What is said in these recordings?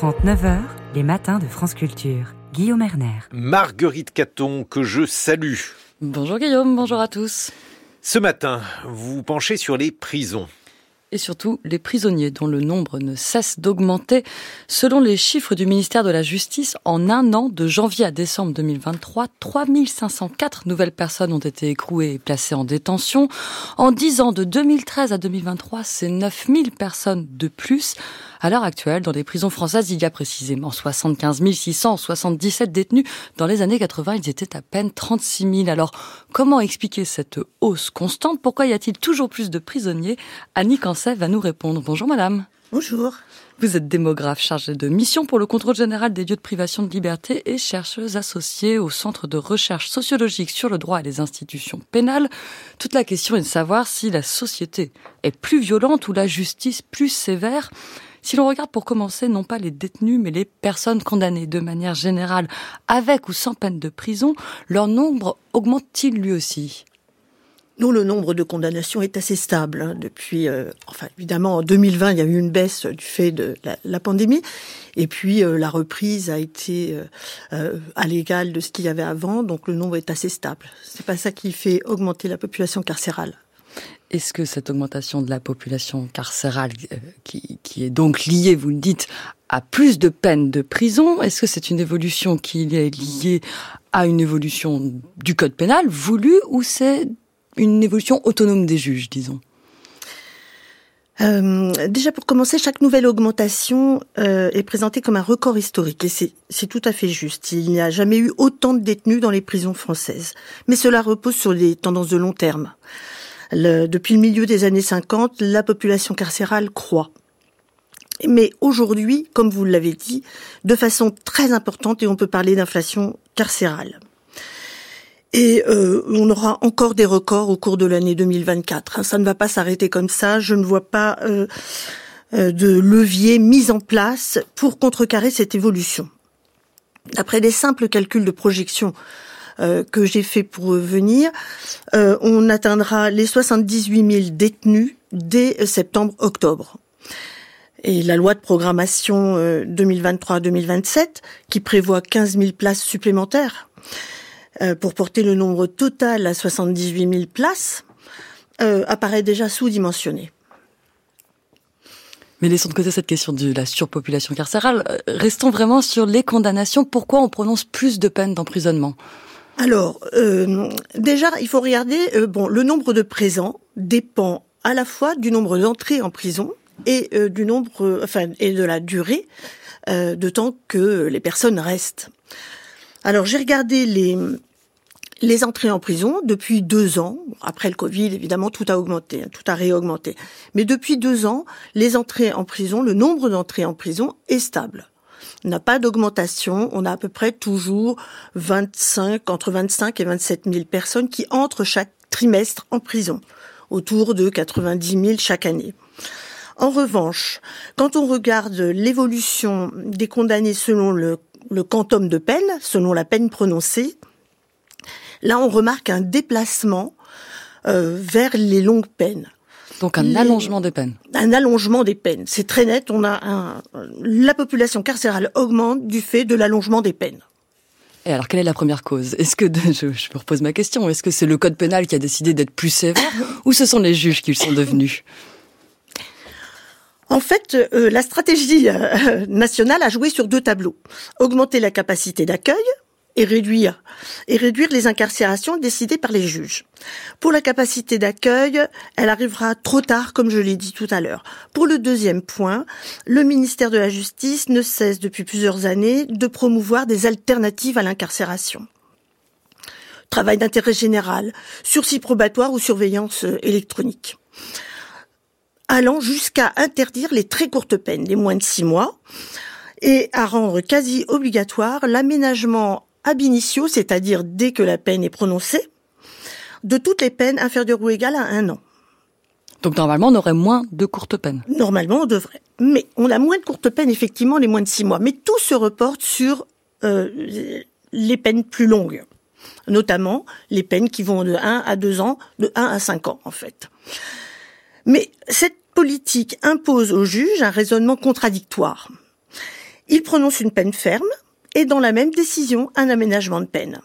39h, les matins de France Culture. Guillaume Erner. Marguerite Caton, que je salue. Bonjour Guillaume, bonjour à tous. Ce matin, vous vous penchez sur les prisons et surtout les prisonniers dont le nombre ne cesse d'augmenter. Selon les chiffres du ministère de la Justice, en un an, de janvier à décembre 2023, 3504 nouvelles personnes ont été écrouées et placées en détention. En 10 ans, de 2013 à 2023, c'est 9000 personnes de plus. À l'heure actuelle, dans les prisons françaises, il y a précisément 75 677 détenus. Dans les années 80, ils étaient à peine 36 000. Alors, comment expliquer cette hausse constante? Pourquoi y a-t-il toujours plus de prisonniers? Annie Cancel va nous répondre. Bonjour madame. Bonjour. Vous êtes démographe chargé de mission pour le contrôle général des lieux de privation de liberté et chercheuse associée au Centre de recherche sociologique sur le droit et les institutions pénales. Toute la question est de savoir si la société est plus violente ou la justice plus sévère. Si l'on regarde pour commencer non pas les détenus mais les personnes condamnées de manière générale avec ou sans peine de prison, leur nombre augmente-t-il lui aussi? Nous, le nombre de condamnations est assez stable hein, depuis. Euh, enfin, évidemment, en 2020, il y a eu une baisse du fait de la, pandémie, et puis euh, la reprise a été euh, à l'égal de ce qu'il y avait avant, donc le nombre est assez stable. C'est pas ça qui fait augmenter la population carcérale. Est-ce que cette augmentation de la population carcérale, euh, qui, est donc liée, vous le dites, à plus de peines de prison, est-ce que c'est une évolution qui est liée à une évolution du code pénal voulu ou c'est une évolution autonome des juges, disons? Euh, déjà pour commencer, chaque nouvelle augmentation euh, est présentée comme un record historique et c'est tout à fait juste. Il n'y a jamais eu autant de détenus dans les prisons françaises, mais cela repose sur des tendances de long terme depuis le milieu des années 50, la population carcérale croît. Mais aujourd'hui, comme vous l'avez dit, de façon très importante, et on peut parler d'inflation carcérale. Et euh, on aura encore des records au cours de l'année 2024. Ça ne va pas s'arrêter comme ça. Je ne vois pas euh, euh, de levier mis en place pour contrecarrer cette évolution. Après des simples calculs de projection euh, que j'ai fait pour venir, euh, on atteindra les 78 000 détenus dès septembre-octobre. Et la loi de programmation 2023-2027, euh, qui prévoit 15 000 places supplémentaires pour porter le nombre total à 78 000 places, apparaît déjà sous-dimensionnée. Mais laissons de côté cette question de la surpopulation carcérale. Restons vraiment sur les condamnations. Pourquoi on prononce plus de peines d'emprisonnement? Alors, euh, déjà, il faut regarder, euh, bon, le nombre de présents dépend à la fois du nombre d'entrées en prison et euh, du nombre, enfin, et de la durée de temps que les personnes restent. Alors, j'ai regardé les les entrées en prison depuis deux ans. Après le Covid, évidemment, tout a augmenté, hein, tout a réaugmenté. Mais depuis deux ans, les entrées en prison, le nombre d'entrées en prison est stable. On n'a pas d'augmentation. On a à peu près toujours 25, entre 25 et 27 000 personnes qui entrent chaque trimestre en prison, autour de 90 000 chaque année. En revanche, quand on regarde l'évolution des condamnés selon le, le quantum de peine, selon la peine prononcée, là on remarque un déplacement euh, vers les longues peines. Donc un allongement des peines. Un allongement des peines. C'est très net. On a un, la population carcérale augmente du fait de l'allongement des peines. Et alors, quelle est la première cause? Est-ce que, je, je me repose ma question, est-ce que c'est le code pénal qui a décidé d'être plus sévère ou ce sont les juges qui le sont devenus? En fait, euh, la stratégie euh, nationale a joué sur deux tableaux. Augmenter la capacité d'accueil, et réduire et réduire les incarcérations décidées par les juges. Pour la capacité d'accueil, elle arrivera trop tard, comme je l'ai dit tout à l'heure. Pour le deuxième point, le ministère de la Justice ne cesse depuis plusieurs années de promouvoir des alternatives à l'incarcération. Travail d'intérêt général, sursis probatoire ou surveillance euh, électronique allant jusqu'à interdire les très courtes peines, les moins de six mois, et à rendre quasi obligatoire l'aménagement ab initio, c'est-à-dire dès que la peine est prononcée, de toutes les peines inférieures ou égales à un an. Donc normalement, on aurait moins de courtes peines. Normalement, on devrait. Mais on a moins de courtes peines, effectivement, les moins de six mois. Mais tout se reporte sur euh, les peines plus longues, notamment les peines qui vont de 1 à 2 ans, de 1 à 5 ans, en fait. Mais cette politique impose aux juges un raisonnement contradictoire. Il prononce une peine ferme et dans la même décision, un aménagement de peine.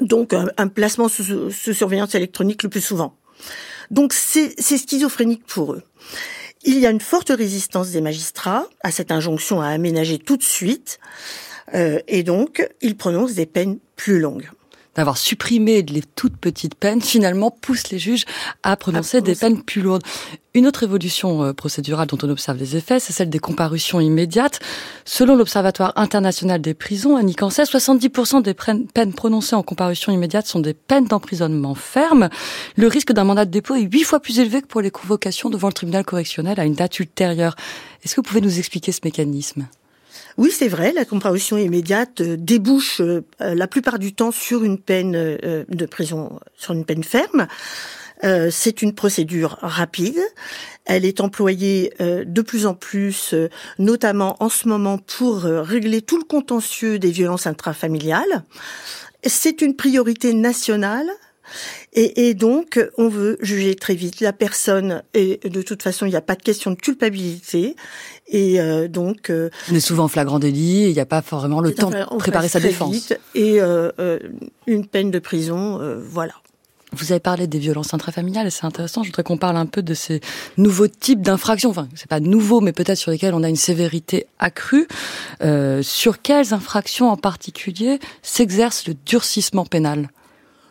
Donc un, placement sous, surveillance électronique le plus souvent. Donc c'est schizophrénique pour eux. Il y a une forte résistance des magistrats à cette injonction à aménager tout de suite, euh, et donc ils prononcent des peines plus longues d'avoir supprimé les toutes petites peines, finalement pousse les juges à prononcer des peines plus lourdes. Une autre évolution euh, procédurale dont on observe les effets, c'est celle des comparutions immédiates. Selon l'Observatoire international des prisons, Annie Cancet, 70% des peines prononcées en comparution immédiate sont des peines d'emprisonnement ferme. Le risque d'un mandat de dépôt est huit fois plus élevé que pour les convocations devant le tribunal correctionnel à une date ultérieure. Est-ce que vous pouvez nous expliquer ce mécanisme? Oui, c'est vrai, la comparution immédiate euh, débouche euh, la plupart du temps sur une peine euh, de prison, sur une peine ferme. c'est une procédure rapide. Elle est employée de plus en plus, notamment en ce moment, pour régler tout le contentieux des violences intrafamiliales. C'est une priorité nationale et, et, donc, on veut juger très vite la personne. Et de toute façon, il n'y a pas de question de culpabilité. Et euh, donc, euh, on est souvent en flagrant délit. Il n'y a pas vraiment le temps de préparer sa défense. et euh, euh, une peine de prison, voilà. Vous avez parlé des violences intrafamiliales et c'est intéressant. Je voudrais qu'on parle un peu de ces nouveaux types d'infractions. Enfin, c'est pas nouveau, mais peut-être sur lesquels on a une sévérité accrue. Euh, sur quelles infractions en particulier s'exerce le durcissement pénal?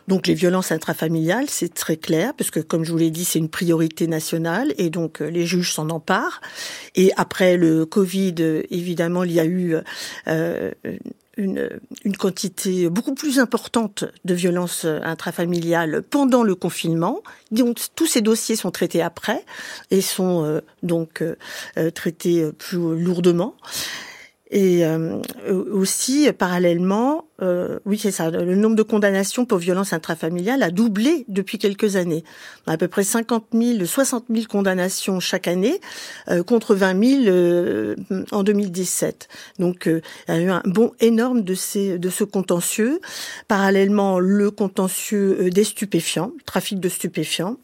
Donc les violences intrafamiliales, c'est très clair, parce que comme je vous l'ai dit, c'est une priorité nationale, et donc euh, les juges s'en emparent. Et après le Covid, euh, évidemment, il y a eu euh, une, une, quantité beaucoup plus importante de violences intrafamiliales pendant le confinement. Donc tous ces dossiers sont traités après et sont donc traités plus lourdement. Et euh, aussi, parallèlement, euh, oui, c'est ça, le nombre de condamnations pour violences intrafamiliales a doublé depuis quelques années. A à peu près 50 000, 60 000 condamnations chaque année, euh, contre 20 000 en 2017. Donc, il y a eu un bond énorme de, ces, de ce contentieux. Parallèlement, le contentieux des stupéfiants, trafic de stupéfiants,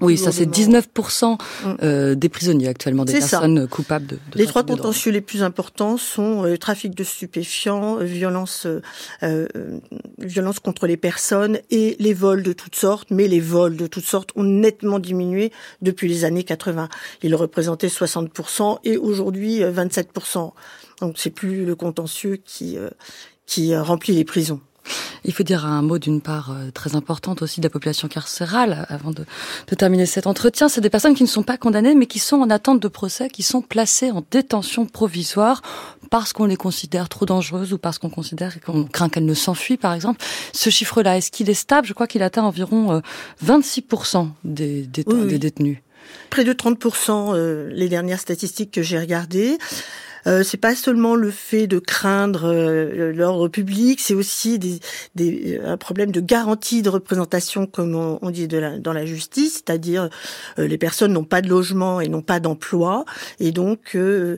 oui, ça c'est 19% mm. euh, des prisonniers actuellement, des personnes coupables de, Les trois contentieux les plus importants sont euh, trafic de stupéfiants, euh, violence, euh, violence contre les personnes et les vols de toutes sortes. Mais les vols de toutes sortes ont nettement diminué depuis les années 80. Ils représentaient 60% et aujourd'hui 27%. Donc c'est plus le contentieux qui qui remplit les prisons. Il faut dire un mot d'une part euh, très importante aussi de la population carcérale avant de, de terminer cet entretien. C'est des personnes qui ne sont pas condamnées mais qui sont en attente de procès, qui sont placées en détention provisoire parce qu'on les considère trop dangereuses ou parce qu'on considère qu'on craint qu'elles ne s'enfuient par exemple. Ce chiffre-là, est-ce qu'il est stable? Je crois qu'il atteint environ 26% euh, des, des détenus. Près de 30% euh, les dernières statistiques que j'ai regardées. Euh, c'est pas seulement le fait de craindre euh, l'ordre public, c'est aussi des, des, un problème de garantie de représentation, comme on, dit de la, dans la justice, c'est-à-dire euh, les personnes n'ont pas de logement et n'ont pas d'emploi, et donc euh,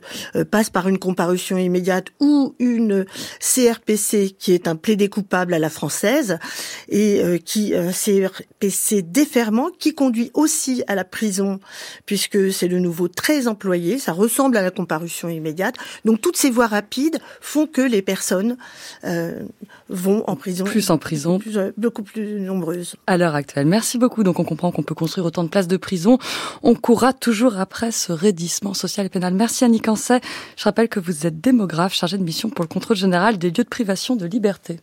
passent par une comparution immédiate ou une CRPC qui est un plaidé coupable à la française et qui un CRPC déferment qui conduit aussi à la prison puisque c'est de nouveau très employé, ça ressemble à la comparution immédiate donc toutes ces voies rapides font que les personnes euh, vont en prison. Plus en prison. Euh, beaucoup plus nombreuses. À l'heure actuelle. Merci beaucoup. Donc on comprend qu'on peut construire autant de places de prison. On courra toujours après ce raidissement social et pénal. Merci Annie Cancet. Je rappelle que vous êtes démographe chargé de mission pour le contrôle général des lieux de privation de liberté.